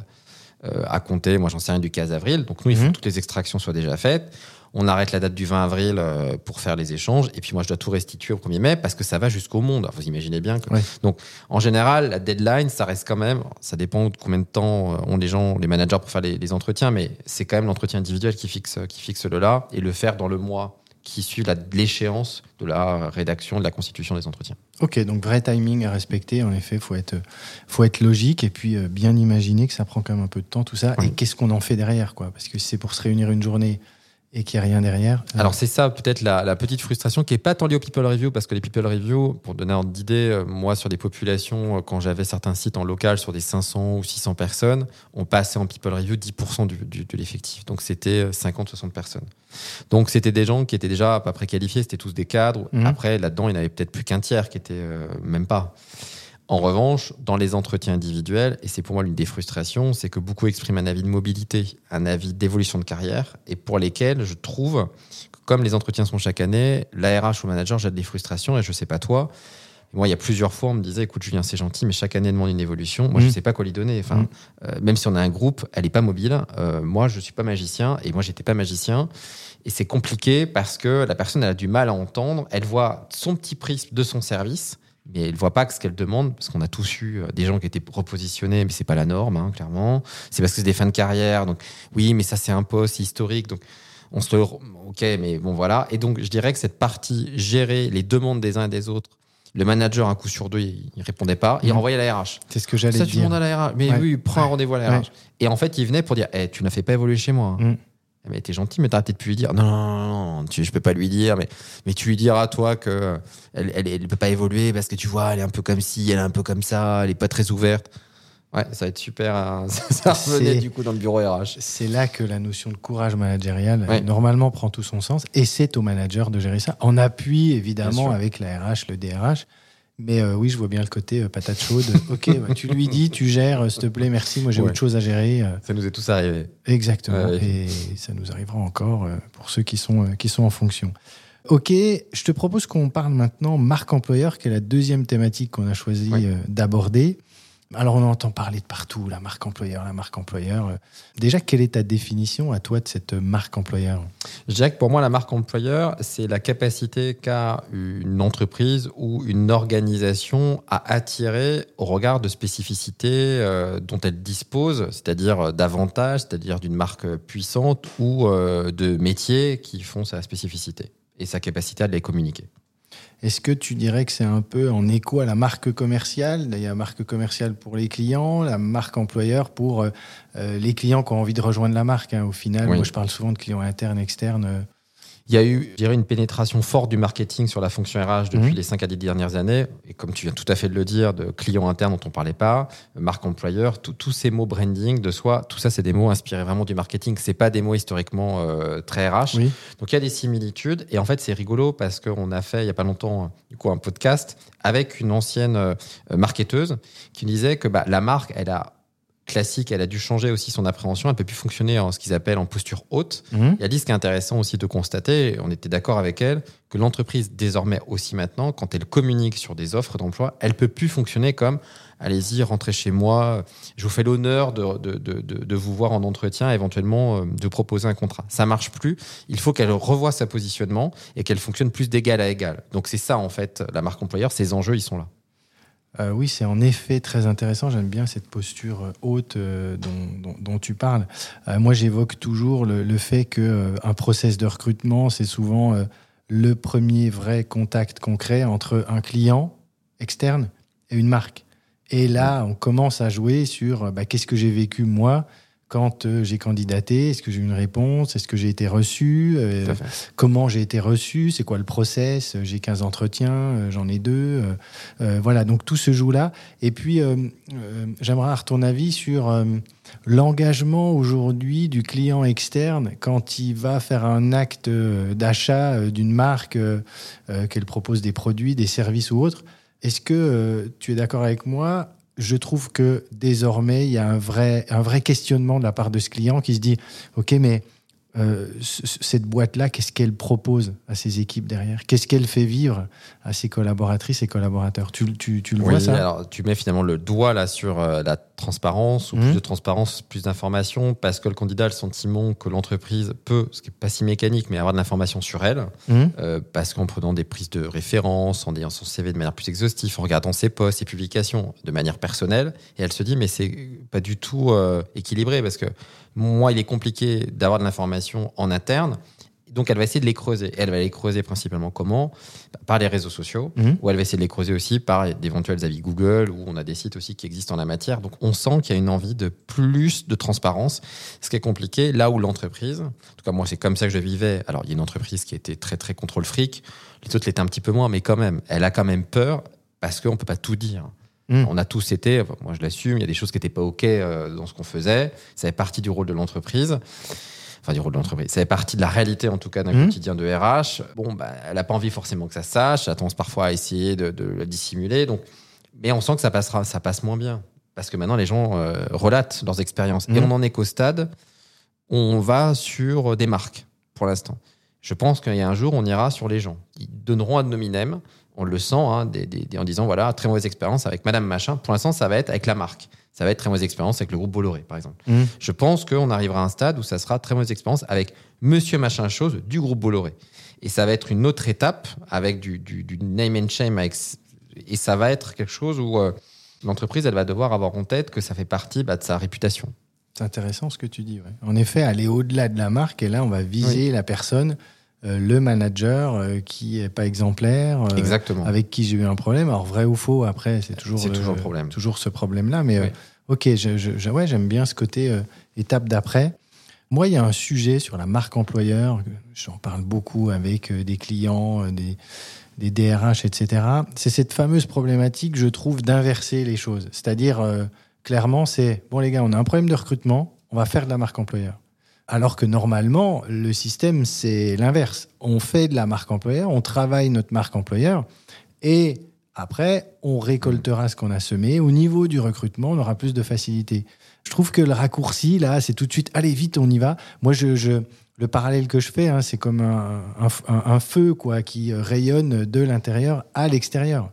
euh, à compter, moi j'en sais rien, du 15 avril. Donc, nous, il faut que toutes les extractions soient déjà faites. On arrête la date du 20 avril euh, pour faire les échanges. Et puis, moi, je dois tout restituer au 1er mai parce que ça va jusqu'au monde. Alors, vous imaginez bien que. Ouais. Donc, en général, la deadline, ça reste quand même, ça dépend de combien de temps euh, ont les gens, les managers pour faire les, les entretiens, mais c'est quand même l'entretien individuel qui fixe, qui fixe le là et le faire dans le mois qui suit l'échéance de la rédaction, de la constitution des entretiens. Ok, donc vrai timing à respecter. En effet, faut être, faut être logique et puis euh, bien imaginer que ça prend quand même un peu de temps tout ça. Oui. Et qu'est-ce qu'on en fait derrière, quoi? Parce que si c'est pour se réunir une journée et qu'il n'y a rien derrière. euh, Alors c'est ça peut-être la, la petite frustration qui est pas tant liée au people review parce que les people review, pour donner un ordre d'idée, euh, moi sur des populations, euh, quand j'avais certains sites en local sur des 500 ou 600 personnes, on passait en people review 10% du, du- de l'effectif. Donc c'était 50-60 personnes. Donc c'était des gens qui étaient déjà pas préqualifiés, c'était tous des cadres. Mhm. Après là-dedans, il n'y avait peut-être plus qu'un tiers qui était euh, même pas. En revanche, dans les entretiens individuels, et c'est pour moi l'une des frustrations, c'est que beaucoup expriment un avis de mobilité, un avis d'évolution de carrière, et pour lesquels je trouve que comme les entretiens sont chaque année, l'ARH ou le manager jette des frustrations, et je sais pas toi. Moi, il y a plusieurs fois, on me disait, écoute, Julien, c'est gentil, mais chaque année elle demande une évolution. Moi, je Mhm. sais pas quoi lui donner. Enfin, Mhm. euh, même si on a un groupe, elle est pas mobile. Euh, moi, je suis pas magicien, et moi, j'étais pas magicien. Et c'est compliqué parce que la personne elle a du mal à entendre. Elle voit son petit prisme de son service, mais elle voit pas que ce qu'elle demande, parce qu'on a tous eu euh, des gens qui étaient repositionnés, mais c'est pas la norme, hein, clairement. C'est parce que c'est des fins de carrière. Donc oui, mais ça c'est un poste historique. Donc on se le, ok, mais bon voilà. Et donc je dirais que cette partie gérer les demandes des uns et des autres. Le manager, un coup sur deux, il, répondait pas. Il Mhm. renvoyait à la RH. c'est ce que j'allais Ça, te tu dire. demandes à la RH. Mais Ouais. oui, prends un rendez-vous à la Ouais. RH. Et en fait, il venait pour dire Eh, Tu n'as fait pas évoluer chez moi. Mm. Eh, Mais t'es gentil, mais t'as peut-être pu lui dire Non, non, non, non, tu, je peux pas lui dire, mais, mais tu lui diras, toi, que elle, elle, elle peut pas évoluer parce que tu vois, elle est un peu comme ci, elle est un peu comme ça, elle est pas très ouverte. Ouais, ça va être super. hein. Ça revenait du coup dans le bureau RH. C'est là que la notion de courage managérial, Ouais. normalement, prend tout son sens. Et c'est au manager de gérer ça, en appui, évidemment, avec la RH, le DRH. Mais euh, oui, je vois bien le côté euh, patate chaude. ok, bah, tu lui dis, tu gères, euh, s'il te plaît, merci, moi j'ai Ouais. autre chose à gérer. Ça nous est tous arrivé. exactement. Ouais. Et ça nous arrivera encore pour ceux qui sont, qui sont en fonction. Ok, je te propose qu'on parle maintenant marque employeur, qui est la deuxième thématique qu'on a choisi d'aborder. Alors on entend parler de partout, la marque employeur, la marque employeur. Euh, Déjà, quelle est ta définition à toi de cette marque employeur? Que pour moi, la marque employeur, c'est la capacité qu'a une entreprise ou une organisation à attirer au regard de spécificités euh, dont elle dispose, c'est-à-dire d'avantages, c'est-à-dire d'une marque puissante ou euh, de métiers qui font sa spécificité et sa capacité à les communiquer. Est-ce que tu dirais que c'est un peu en écho à la marque commerciale? Il y a la marque commerciale pour les clients, la marque employeur pour euh, euh, les clients qui ont envie de rejoindre la marque. hein. Au final, Oui. moi je parle souvent de clients internes, externes. Il y a eu, je dirais, une pénétration forte du marketing sur la fonction RH depuis Mhm. les 5 à 10 dernières années. Et comme tu viens tout à fait de le dire, de clients internes dont on parlait pas, marque employeur, tous ces mots branding de soi, tout ça, c'est des mots inspirés vraiment du marketing. C'est pas des mots historiquement euh, très RH. Oui. Donc il y a des similitudes. Et en fait, c'est rigolo parce qu'on a fait il y a pas longtemps du coup un podcast avec une ancienne euh, marketeuse qui disait que bah, la marque, elle a classique, elle a dû changer aussi son appréhension. Elle peut plus fonctionner en ce qu'ils appellent en posture haute. Mhm. Il y a dit ce qui est intéressant aussi de constater, on était d'accord avec elle, que l'entreprise désormais aussi maintenant, quand elle communique sur des offres d'emploi, elle peut plus fonctionner comme allez-y, rentrez chez moi, je vous fais l'honneur de, de, de, de- de vous voir en entretien, éventuellement euh, de proposer un contrat. Ça marche plus. Il faut qu'elle revoie sa positionnement et qu'elle fonctionne plus d'égal à égal. Donc c'est ça en fait la marque employeur, ces enjeux ils sont là. Euh, oui, c'est en effet très intéressant. J'aime bien cette posture euh, haute euh, dont, dont- dont tu parles. Euh, moi, j'évoque toujours le, le fait que euh, un process de recrutement, c'est souvent le premier vrai contact concret entre un client externe et une marque. Et là, on commence à jouer sur bah, qu'est-ce que j'ai vécu moi quand euh, j'ai candidaté, est-ce que j'ai eu une réponse, est-ce que j'ai été reçu, euh, comment j'ai été reçu, c'est quoi le process, j'ai 15 entretiens, euh, j'en ai deux. euh, euh, voilà, donc tout se joue là. Et puis, euh, euh, j'aimerais avoir ton avis sur euh, l'engagement aujourd'hui du client externe quand il va faire un acte euh, d'achat euh, d'une marque, euh, euh, qu'elle propose des produits, des services ou autres. Est-ce que euh, tu es d'accord avec moi je trouve que désormais, il y a un vrai, un vrai questionnement de la part de ce client qui se dit, OK, mais euh, cette boîte-là, qu'est-ce qu'elle propose à ses équipes derrière? Qu'est-ce qu'elle fait vivre à ses collaboratrices et collaborateurs? Tu, tu, tu le vois ça? alors tu mets finalement le doigt là sur euh, la transparence, ou Mhm. plus de transparence, plus d'informations, parce que le candidat a le sentiment que l'entreprise peut, ce qui n'est pas si mécanique, mais avoir de l'information sur elle, Hum euh, parce qu'en prenant des prises de référence, en ayant son CV de manière plus exhaustive, en regardant ses posts, ses publications de manière personnelle, et elle se dit mais c'est pas du tout équilibré, parce que moi il est compliqué d'avoir de l'information en interne, donc elle va essayer de les creuser. Elle va les creuser principalement comment? Par les réseaux sociaux, Mhm. ou elle va essayer de les creuser aussi par d'éventuels avis Google, où on a des sites aussi qui existent en la matière. Donc on sent qu'il y a une envie de plus de transparence, ce qui est compliqué là où l'entreprise, en tout cas moi c'est comme ça que je vivais, alors il y a une entreprise qui était très très contrôle fric, les autres l'étaient un petit peu moins, mais quand même, elle a quand même peur parce qu'on peut pas tout dire. Mm. On a tous été, enfin, moi je l'assume, il y a des choses qui n'étaient pas OK euh, dans ce qu'on faisait, ça fait partie du rôle de l'entreprise enfin du rôle de l'entreprise. Ça fait partie de la réalité en tout cas d'un Mhm. quotidien de RH. Bon, bah, elle n'a pas envie forcément que ça se sache, elle a tendance parfois à essayer de, de le dissimuler. Donc, mais on sent que ça passera, ça passe moins bien parce que maintenant les gens euh, relatent leurs expériences et Mhm. on en est qu'au stade. où On va sur des marques pour l'instant. Je pense qu'il y a un jour, on ira sur les gens. Ils donneront ad nominem, on le sent, hein, des- des- des- en disant voilà, très mauvaise expérience avec Madame Machin. Pour l'instant, ça va être avec la marque. Ça va être très mauvaise expérience avec le groupe Bolloré, par exemple. Hum. Je pense qu'on arrivera à un stade où ça sera très mauvaise expérience avec Monsieur Machin Chose du groupe Bolloré. Et ça va être une autre étape avec du, du- du name and shame. Avec, et ça va être quelque chose où euh, l'entreprise, elle va devoir avoir en tête que ça fait partie bah, de sa réputation. C'est intéressant ce que tu dis. ouais. En effet, aller au-delà de la marque, et là, on va viser la personne, le manager euh, qui est pas exemplaire, euh, Exactement. avec qui j'ai eu un problème. Alors, vrai ou faux, après, c'est toujours, C'est toujours problème. toujours ce problème-là. Mais euh, Oui. ok, je, je- je- ouais, j'aime bien ce côté euh, étape d'après. Moi, il y a un sujet sur la marque employeur. J'en parle beaucoup avec euh, des clients, euh, des, des DRH, etc. C'est cette fameuse problématique, je trouve, d'inverser les choses. C'est-à-dire, euh, clairement, c'est bon, les gars, on a un problème de recrutement, on va faire de la marque employeur. Alors que normalement, le système, c'est l'inverse. On fait de la marque employeur, on travaille notre marque employeur, et après, on récoltera ce qu'on a semé. Au niveau du recrutement, on aura plus de facilité. Je trouve que le raccourci, là, c'est tout de suite, allez, vite, on y va. Moi, je, je- le parallèle que je fais, hein, c'est comme un, un- feu quoi, qui rayonne de l'intérieur à l'extérieur.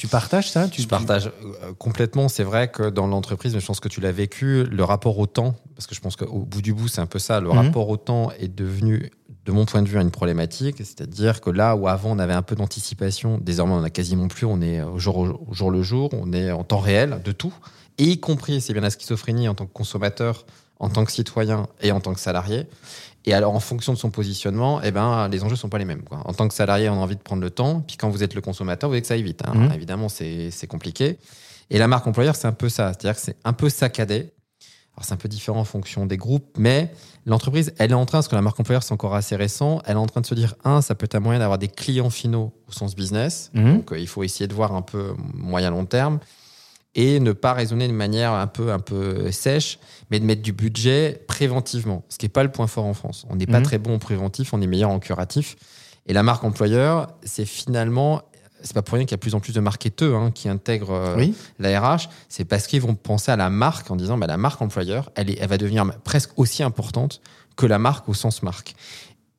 Tu partages ça tu, Je partage euh, complètement. C'est vrai que dans l'entreprise, mais je pense que tu l'as vécu, le rapport au temps, parce que je pense qu'au bout du bout, c'est un peu ça, le Mhm. rapport au temps est devenu, de mon point de vue, une problématique. C'est-à-dire que là où avant on avait un peu d'anticipation, désormais on a quasiment plus, on est au jour, au jour le jour, on est en temps réel de tout, et y compris, c'est bien la schizophrénie en tant que consommateur, en tant que citoyen et en tant que salarié. Et alors, en fonction de son positionnement, eh ben, les enjeux sont pas les mêmes. Quoi. En tant que salarié, on a envie de prendre le temps. Puis quand vous êtes le consommateur, vous voulez que ça aille vite. hein. Mhm. Évidemment, c'est c'est compliqué. Et la marque employeur, c'est un peu ça. C'est-à-dire que c'est un peu saccadé. Alors c'est un peu différent en fonction des groupes, mais l'entreprise, elle est en train, parce que la marque employeur c'est encore assez récent, elle est en train de se dire, un, ça peut être un moyen d'avoir des clients finaux au sens business, Mhm. donc euh, il faut essayer de voir un peu moyen-long terme, et ne pas raisonner de manière un peu, un peu sèche, mais de mettre du budget préventivement, ce qui n'est pas le point fort en France. On n'est pas Mhm. très bon en préventif, on est meilleur en curatif. Et la marque employeur, c'est finalement, c'est pas pour rien qu'il y a de plus en plus de marketeurs hein, qui intègrent euh, Oui. la RH, c'est parce qu'ils vont penser à la marque en disant bah, la marque employeur, elle, est, elle va devenir presque aussi importante que la marque au sens marque.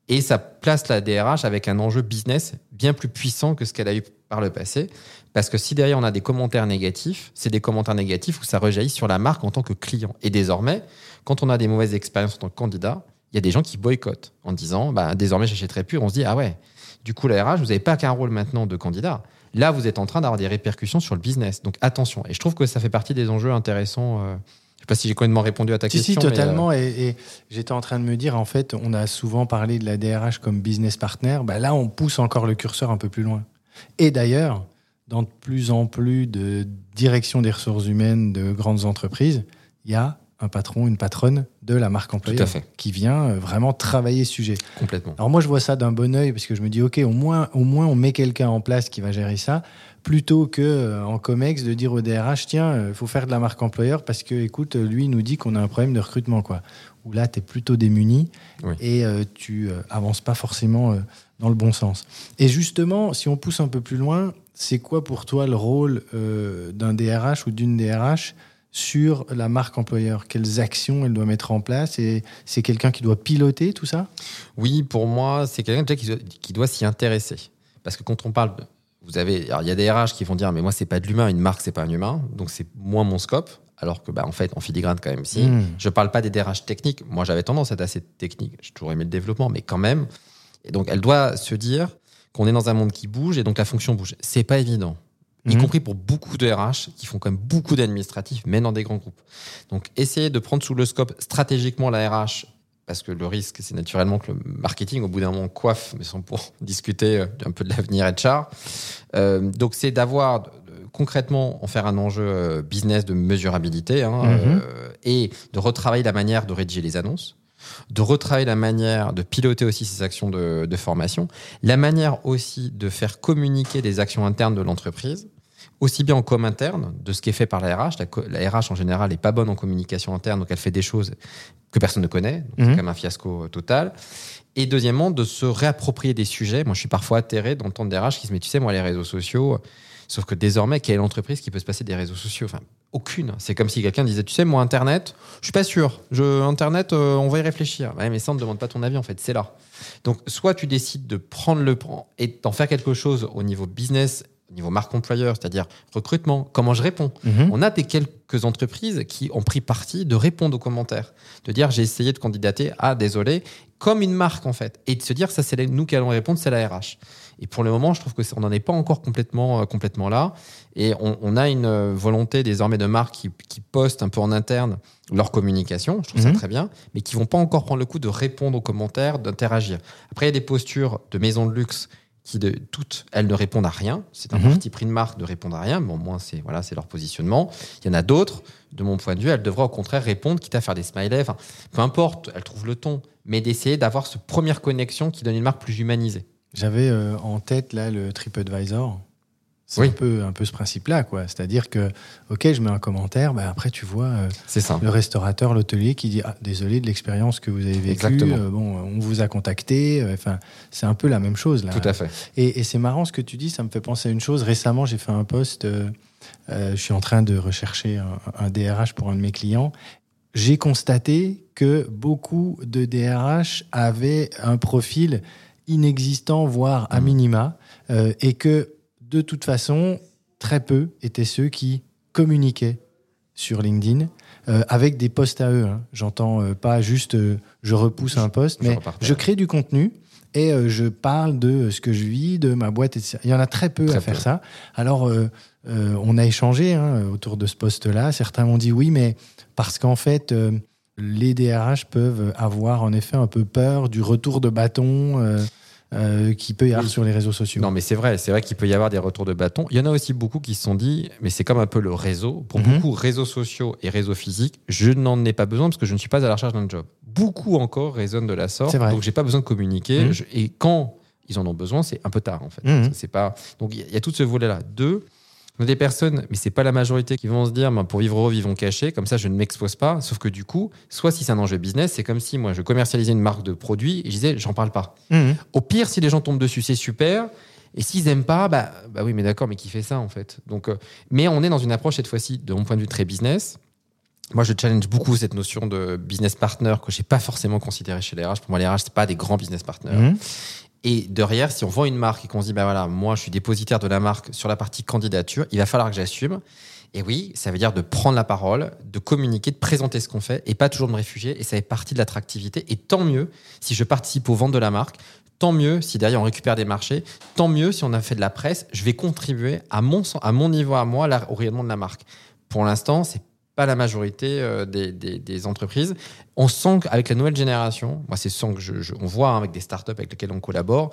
Et ça place la DRH avec un enjeu business bien plus puissant que ce qu'elle a eu par le passé. Parce que si derrière on a des commentaires négatifs, c'est des commentaires négatifs où ça rejaillit sur la marque en tant que client. Et désormais, quand on a des mauvaises expériences en tant que candidat, il y a des gens qui boycottent en disant bah, désormais j'achèterai plus. On se dit ah ouais, du coup la RH, vous n'avez pas qu'un rôle maintenant de candidat. Là, vous êtes en train d'avoir des répercussions sur le business. Donc attention. Et je trouve que ça fait partie des enjeux intéressants. euh, je sais pas si j'ai complètement répondu à ta Si, question. si, mais, euh, totalement. Et, et j'étais en train de me dire, en fait, on a souvent parlé de la DRH comme business partner. Bah, là, on pousse encore le curseur un peu plus loin. Et d'ailleurs, dans de plus en plus de directions des ressources humaines de grandes entreprises, il y a un patron, une patronne de la marque employeur qui vient euh, vraiment travailler ce sujet. Complètement. Alors moi, je vois ça d'un bon oeil parce que je me dis, OK, au moins, au moins on met quelqu'un en place qui va gérer ça, plutôt que euh, en COMEX de dire au DRH, tiens, il faut faire de la marque employeur parce que, écoute, euh, lui, nous dit qu'on a un problème de recrutement. Quoi. Où là, tu es plutôt démuni Oui. et euh, tu euh, avances pas forcément euh, dans le bon sens. Et justement, si on pousse un peu plus loin, c'est quoi pour toi le rôle euh, d'un DRH ou d'une DRH sur la marque employeur? Quelles actions elle doit mettre en place? Et c'est quelqu'un qui doit piloter tout ça? Oui, pour moi, c'est quelqu'un qui, doit- s'y intéresser. Parce que quand on parle, de- vous avez, il y a des RH qui vont dire, mais moi c'est pas de l'humain, une marque c'est pas un humain, donc c'est moins mon scope. Alors que, bah, en fait, en filigrane quand même, si. Mm. Je parle pas des DRH techniques. Moi, j'avais tendance à être assez technique. J'ai toujours aimé le développement, mais quand même. Et donc, elle doit se dire qu'on est dans un monde qui bouge et donc la fonction bouge. C'est pas évident. Y Mhm. compris pour beaucoup de RH qui font quand même beaucoup d'administratifs, mais dans des grands groupes. Donc, essayer de prendre sous le scope stratégiquement la RH, parce que le risque, c'est naturellement que le marketing, au bout d'un moment, coiffe, mais sans pour discuter euh, un peu de l'avenir HR. Euh, donc, c'est d'avoir concrètement en faire un enjeu euh, business de mesurabilité hein, Mhm. euh, et de retravailler la manière de rédiger les annonces, de retravailler la manière de piloter aussi ces actions de, de formation, la manière aussi de faire communiquer des actions internes de l'entreprise, aussi bien en com interne, de ce qui est fait par la RH. La, RH en général n'est pas bonne en communication interne, donc elle fait des choses que personne ne connaît, donc c'est Mhm. quand même un fiasco euh, total. Et deuxièmement, de se réapproprier des sujets. Moi, je suis parfois atterré d'entendre des RH qui se disent, mais tu sais, moi, les réseaux sociaux, sauf que désormais, quelle entreprise qui peut se passer des réseaux sociaux? Enfin, aucune. C'est comme si quelqu'un disait, tu sais, moi, Internet, je suis pas sûr. Je, Internet, euh, on va y réfléchir. Ouais, mais ça, on ne demande pas ton avis, en fait, c'est là. Donc, soit tu décides de prendre le prend et d'en faire quelque chose au niveau business, au niveau marque employeur, c'est-à-dire recrutement, comment je réponds? Mhm. On a des quelques entreprises qui ont pris parti de répondre aux commentaires, de dire j'ai essayé de candidater, ah désolé, comme une marque en fait, et de se dire ça c'est nous qui allons répondre, c'est la RH. Et pour le moment, je trouve que c'est- on n'en est pas encore complètement, euh, complètement là, et on, on a une euh, volonté désormais de marques qui, qui postent un peu en interne leur communication, je trouve Mhm. ça très bien, mais qui vont pas encore prendre le coup de répondre aux commentaires, d'interagir. Après, il y a des postures de maisons de luxe qui de toutes elles ne répondent à rien. C'est un Mhm. parti pris de marque de répondre à rien. Bon, moi, c'est voilà, c'est leur positionnement. Il y en a d'autres, de mon point de vue, elles devraient au contraire répondre, quitte à faire des smileys. Enfin, peu importe, elles trouvent le ton, mais d'essayer d'avoir cette première connexion qui donne une marque plus humanisée. J'avais euh, en tête là le TripAdvisor. C'est Oui. un, peu, un peu ce principe-là, quoi. C'est-à-dire que, ok, je mets un commentaire, bah après tu vois euh, ça. le restaurateur, l'hôtelier qui dit ah, désolé de l'expérience que vous avez vécue. Euh, bon, on vous a contacté. Enfin, c'est un peu la même chose là. Tout à fait. Et, et c'est marrant ce que tu dis, ça me fait penser à une chose. Récemment, j'ai fait un post, je suis en train de rechercher un, un DRH pour un de mes clients. J'ai constaté que beaucoup de DRH avaient un profil inexistant, voire à Mhm. minima, euh, et que de toute façon, très peu étaient ceux qui communiquaient sur LinkedIn euh, avec des posts à eux. hein. J'entends euh, pas juste je repousse un post, mais je crée du contenu et je parle de ce que je vis, de ma boîte, etc. Il y en a très peu Très à faire peu. ça. Alors, euh, euh, on a échangé hein, autour de ce poste-là. Certains m'ont dit oui, mais parce qu'en fait, euh, les DRH peuvent avoir en effet un peu peur du retour de bâton. euh, euh, qu'il peut y avoir Oui. sur les réseaux sociaux. Non, mais c'est vrai, c'est vrai qu'il peut y avoir des retours de bâton. Il y en a aussi beaucoup qui se sont dit, mais c'est comme un peu le réseau. Pour Mhm. beaucoup, réseaux sociaux et réseaux physiques, je n'en ai pas besoin parce que je ne suis pas à la recherche d'un job. Beaucoup encore raisonnent de la sorte, donc j'ai pas besoin de communiquer. Mhm. Je- et quand ils en ont besoin, c'est un peu tard en fait. Mhm. C'est pas. Donc il y y, a tout ce volet-là. Deux. Des personnes, mais c'est pas la majorité qui vont se dire, ben, pour vivre heureux, vivons cachés, comme ça je ne m'expose pas. Sauf que du coup, soit si c'est un enjeu business, c'est comme si moi je commercialisais une marque de produit et je disais, j'en parle pas. Mhm. Au pire, si les gens tombent dessus, c'est super. Et s'ils aiment pas, bah, bah oui, mais d'accord, mais qui fait ça en fait? Donc, euh, mais on est dans une approche cette fois-ci, de mon point de vue, très business. Moi, je challenge beaucoup cette notion de business partner que j'ai pas forcément considéré chez les RH. Pour moi, les RH, c'est pas des grands business partners. Mhm. Et derrière, si on vend une marque et qu'on se dit, bah voilà, moi, je suis dépositaire de la marque sur la partie candidature, il va falloir que j'assume. Et oui, ça veut dire de prendre la parole, de communiquer, de présenter ce qu'on fait et pas toujours de me réfugier. Et ça fait partie de l'attractivité. Et tant mieux si je participe aux ventes de la marque. Tant mieux si derrière on récupère des marchés. Tant mieux si on a fait de la presse. Je vais contribuer à mon, à mon niveau, à moi, au rayonnement de la marque. Pour l'instant, c'est pas la majorité euh, des, des- des entreprises. On sent qu'avec la nouvelle génération, moi c'est sent que je, je- on voit hein, avec des startups avec lesquelles on collabore,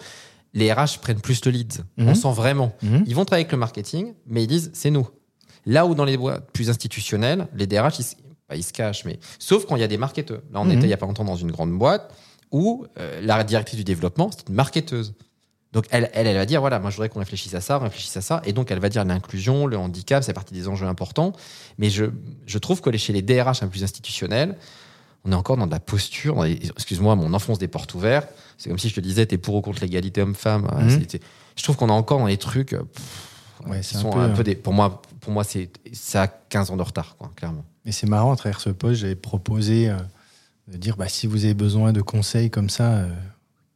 les RH prennent plus le lead. Mhm. On sent vraiment. Mhm. Ils vont travailler avec le marketing, mais ils disent c'est nous. Là où dans les boîtes plus institutionnelles, les DRH, ils, se- pas ils se cachent, mais sauf quand il y a des marketeurs. Là, on Mhm. était il y a pas longtemps dans une grande boîte où euh, la directrice du développement, c'est une marketeuse. Donc elle, elle, elle va dire voilà, moi je voudrais qu'on réfléchisse à ça, on réfléchisse à ça, et donc elle va dire l'inclusion, le handicap, c'est partie des enjeux importants. Mais je, je trouve que chez les DRH un peu plus institutionnels, on est encore dans de la posture. Excuse-moi, mon enfonce des portes ouvertes. C'est comme si je te disais, t'es pour ou contre l'égalité homme-femme. Mhm. Je trouve qu'on est encore dans les trucs. euh, pff, Ouais, qui un sont peu, un peu euh, des. Pour moi, pour moi, c'est ça a 15 ans de retard, quoi, clairement. Et c'est marrant, à travers ce poste, j'avais proposé euh, de dire bah, si vous avez besoin de conseils comme ça, euh,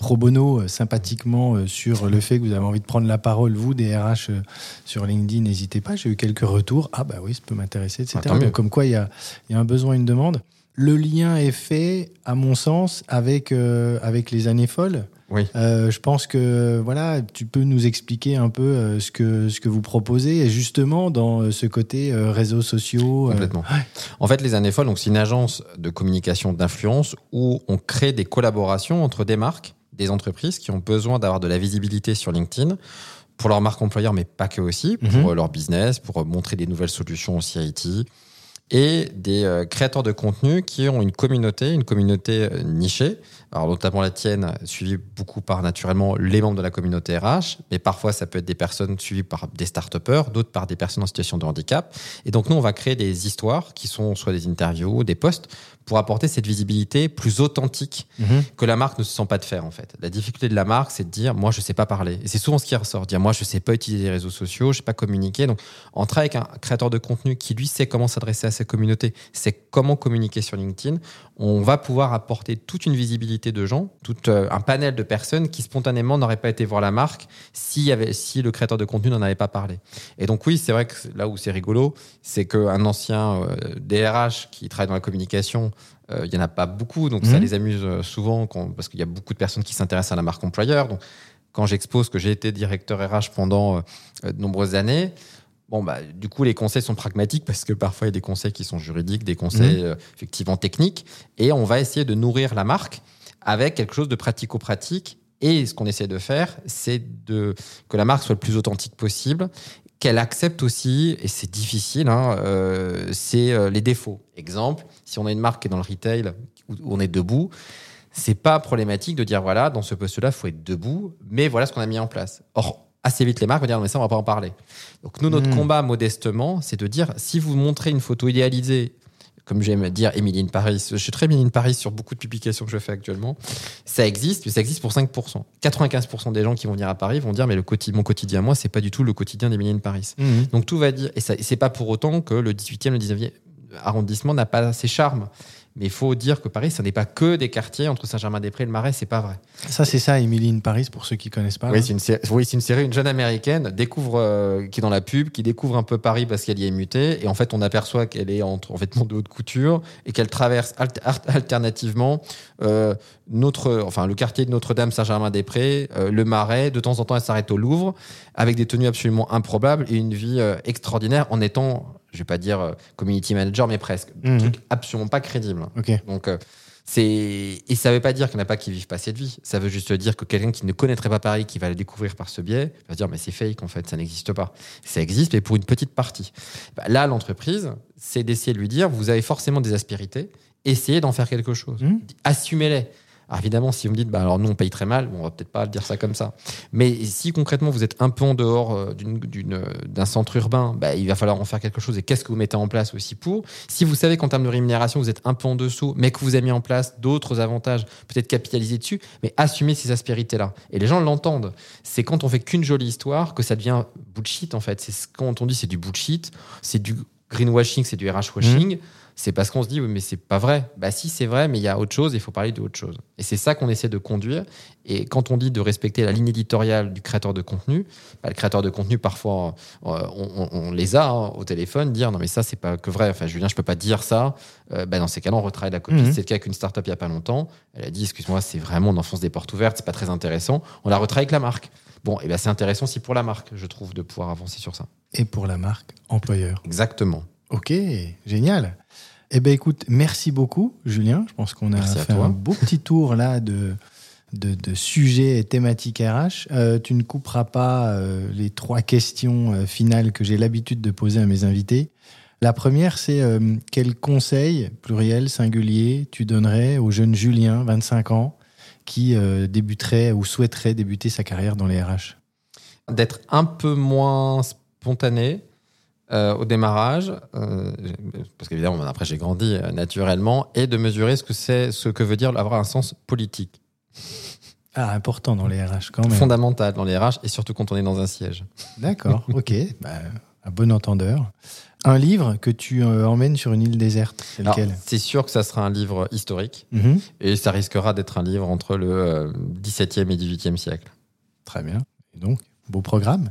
pro bono, euh, sympathiquement, euh, sur le fait que vous avez envie de prendre la parole, vous, des RH euh, sur LinkedIn, n'hésitez pas. J'ai eu quelques retours. Ah, bah oui, ça peut m'intéresser, etc. Ah. Donc, comme quoi, il y a, y a un besoin, une demande. Le lien est fait, à mon sens, avec, euh, avec les années folles. Oui. Euh, je pense que voilà, tu peux nous expliquer un peu euh, ce que ce que vous proposez et justement dans euh, ce côté réseaux sociaux. Complètement. En fait, les années folles, c'est une agence de communication d'influence où on crée des collaborations entre des marques, des entreprises qui ont besoin d'avoir de la visibilité sur LinkedIn pour leur marque employeur, mais pas que aussi, pour Mhm. euh, leur business, pour euh, montrer des nouvelles solutions aussi IT, et des euh, créateurs de contenu qui ont une communauté, une communauté euh, nichée, alors notamment la tienne, suivie beaucoup par naturellement les membres de la communauté RH, mais parfois ça peut être des personnes suivies par des start d'autres par des personnes en situation de handicap. Et donc nous, on va créer des histoires qui sont soit des interviews des posts pour apporter cette visibilité plus authentique mhm. que la marque ne se sent pas de faire en fait. La difficulté de la marque, c'est de dire moi je sais pas parler. Et c'est souvent ce qui ressort, dire moi je sais pas utiliser les réseaux sociaux, je sais pas communiquer. Donc en travaillant avec un créateur de contenu qui lui sait comment s'adresser à sa communauté, sait comment communiquer sur LinkedIn, on va pouvoir apporter toute une visibilité de gens, tout euh, un panel de personnes qui spontanément n'auraient pas été voir la marque si, y avait, si le créateur de contenu n'en avait pas parlé. Et donc oui, c'est vrai que là où c'est rigolo, c'est qu'un ancien euh, DRH qui travaille dans la communication, euh, il n'y en a pas beaucoup, donc ça Mhm. les amuse euh, souvent quand- parce qu'il y a beaucoup de personnes qui s'intéressent à la marque employeur. Donc quand j'expose que j'ai été directeur RH pendant euh, de nombreuses années, Bon, bah, du coup, les conseils sont pragmatiques parce que parfois, il y a des conseils qui sont juridiques, des conseils euh, effectivement techniques. Et on va essayer de nourrir la marque avec quelque chose de pratico-pratique. Et ce qu'on essaie de faire, c'est de, que la marque soit le plus authentique possible, qu'elle accepte aussi, et c'est difficile, hein, euh, c'est euh, les défauts. Exemple, si on a une marque qui est dans le retail où où on est debout, c'est pas problématique de dire voilà, dans ce poste-là, il faut être debout, mais voilà ce qu'on a mis en place. Or, assez vite, les marques vont dire non, mais ça, on va pas en parler. Donc, nous, notre Mm. combat, modestement, c'est de dire si vous montrez une photo idéalisée, comme j'aime dire Emily in Paris, je suis très Emily in Paris sur beaucoup de publications que je fais actuellement, ça existe, mais ça existe pour 5%. 95% des gens qui vont venir à Paris vont dire mais le quotidien, mon quotidien, moi, c'est pas du tout le quotidien d'Emily in Paris. Mhm. Donc tout va dire, et, et c'est pas pour autant que le 18e, le 19e arrondissement n'a pas ses charmes. Mais il faut dire que Paris, ce n'est pas que des quartiers entre Saint-Germain-des-Prés et le Marais, c'est pas vrai. Ça, c'est ça, Emily in Paris, pour ceux qui connaissent pas. Oui, c'est une, série, oui, une série, une jeune américaine découvre, euh, qui est dans la pub, qui découvre un peu Paris parce qu'elle y est mutée, et en fait, on aperçoit qu'elle est en, en vêtements de haute couture et qu'elle traverse alternativement euh, notre, enfin, le quartier de Notre-Dame, Saint-Germain-des-Prés, euh, le Marais. De temps en temps, elle s'arrête au Louvre avec des tenues absolument improbables et une vie extraordinaire en étant, je vais pas dire euh, community manager, mais presque, Mhm. truc absolument pas crédible. Ok. Donc, euh, C'est et ça veut pas dire qu'il n'y en a pas qui vivent pas cette vie. Ça veut juste dire que quelqu'un qui ne connaîtrait pas Paris, qui va le découvrir par ce biais, va se dire mais c'est fake en fait, ça n'existe pas. Ça existe, mais pour une petite partie. Bah, là, l'entreprise, c'est d'essayer de lui dire vous avez forcément des aspérités, essayez d'en faire quelque chose, Mmh. assumez-les. Alors évidemment, si vous me dites, bah alors nous on paye très mal, bon, on va peut-être pas dire ça comme ça. Mais si concrètement vous êtes un peu en dehors euh, euh, d'un centre urbain, bah, il va falloir en faire quelque chose. Et qu'est-ce que vous mettez en place aussi pour? Si vous savez qu'en termes de rémunération vous êtes un peu en dessous, mais que vous avez mis en place d'autres avantages, peut-être capitaliser dessus, mais assumez ces aspérités-là. Et les gens l'entendent. C'est quand on fait qu'une jolie histoire que ça devient bullshit en fait. C'est ce- quand on dit c'est du bullshit, c'est du greenwashing, c'est du RH washing. C'est parce qu'on se dit, oui, mais c'est pas vrai. Bah si, c'est vrai, mais il y a autre chose, il faut parler de autre chose. Et c'est ça qu'on essaie de conduire. Et quand on dit de respecter la ligne éditoriale du créateur de contenu, bah, le créateur de contenu, parfois, euh, on, on- on les a hein, au téléphone, dire, non, mais ça, c'est pas que vrai. Enfin, Julien, je peux pas dire ça. Euh, bah, dans ces cas-là, on retravaille la copie. Mhm. C'est le cas avec une startup il y a pas longtemps. Elle a dit, excuse-moi, c'est vraiment, on enfonce des portes ouvertes, c'est pas très intéressant. On la retravaille avec la marque. Bon, et ben c'est intéressant aussi pour la marque, je trouve, de pouvoir avancer sur ça. Et pour la marque employeur. Exactement. Ok, génial. Eh ben écoute, merci beaucoup, Julien. Je pense qu'on a Merci fait un beau petit tour là de, de, de sujets et thématiques RH. Euh, tu ne couperas pas euh, les trois questions euh, finales que j'ai l'habitude de poser à mes invités. La première, c'est quel conseil, pluriel, singulier, tu donnerais au jeune Julien, 25 ans, qui débuterait ou souhaiterait débuter sa carrière dans les RH d'être un peu moins spontané euh, au démarrage, euh, parce qu'évidemment, après j'ai grandi euh, naturellement, et de mesurer ce que c'est, ce que veut dire avoir un sens politique, Ah, important dans les RH quand même. fondamental dans les RH, et surtout quand on est dans un siège. D'accord, ok. Bah, un bon entendeur. Un livre que tu euh, emmènes sur une île déserte, c'est lequel? C'est sûr que ça sera un livre historique, Mhm. et ça risquera d'être un livre entre le euh, 17e et 18e siècle. Très bien. Et donc, beau programme.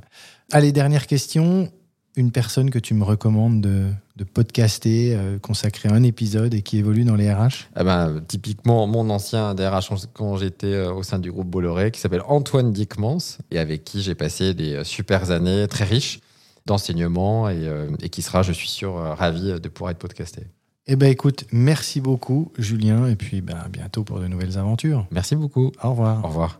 Allez, dernière question. Une personne que tu me recommandes de, de podcaster, euh, consacrer un épisode et qui évolue dans les RH Eh ben, typiquement, mon ancien DRH quand j'étais euh, au sein du groupe Bolloré, qui s'appelle Antoine Dickmans, et avec qui j'ai passé des euh, super années très riches d'enseignement, et, euh, et qui sera, je suis sûr, ravi de pouvoir être podcasté. Eh ben écoute, merci beaucoup Julien et puis ben, à bientôt pour de nouvelles aventures. Merci beaucoup. Au revoir. Au revoir.